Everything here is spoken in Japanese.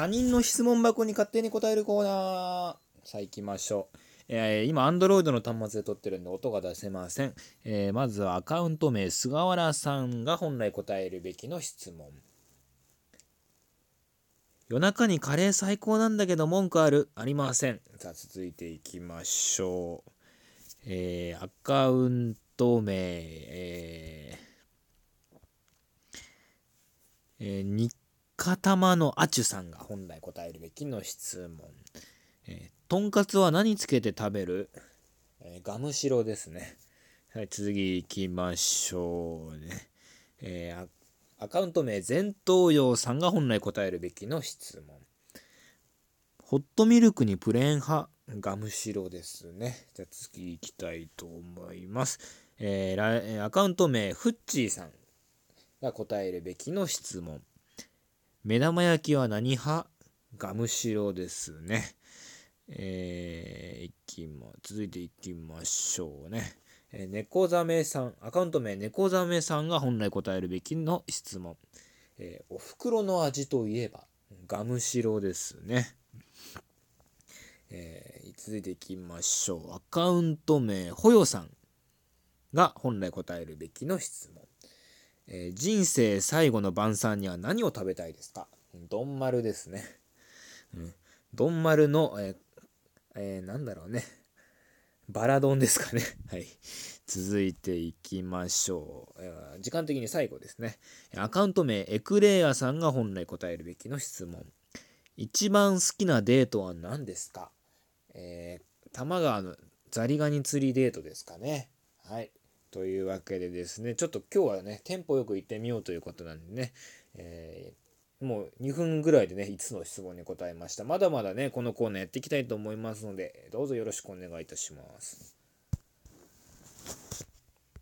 他人の質問箱に勝手に答えるコーナー。さあ行きましょう。えー、今、Android の端末で撮ってるんで音が出せません。えー、まずはアカウント名、菅原さんが本来答えるべきの質問。夜中にカレー最高なんだけど文句ある？ありません。さあ続いていきましょう。えー、アカウント名、えー、えー、日課玉のあちゅさんが本来答えるべきの質問。えー、とんかつは何つけて食べる、えー、ガムシロですね。はい、次行きましょうね。えー、アカウント名、前頭葉さんが本来答えるべきの質問。ホットミルクにプレーン派、ガムシロですね。じゃあ次行きたいと思います。えー、アカウント名、フッチーさんが答えるべきの質問。目玉焼きは何派？ガムシロですね。えー、いきま、続いていきましょうね。えー、猫ザメさん、アカウント名猫ザメさんが本来答えるべきの質問。えー、お袋の味といえば、ガムシロですね。えー、続いていきましょう。アカウント名、ほよさんが本来答えるべきの質問。えー、人生最後の晩餐には何を食べたいですか？どん丸ですね。うん、丸の、えーえー、なんだろうね。バラ丼ですかね。はい。続いていきましょう。時間的に最後ですね。アカウント名、エクレアさんが本来答えるべきの質問。一番好きなデートは何ですか？えー、多摩川のザリガニ釣りデートですかね。はい。わけでですね、ちょっと今日はね、テンポよく行ってみようということなんでね、えー、もう2分ぐらいでね、5つの質問に答えました。まだまだね、このコーナーやっていきたいと思いますので、どうぞよろしくお願いいたします。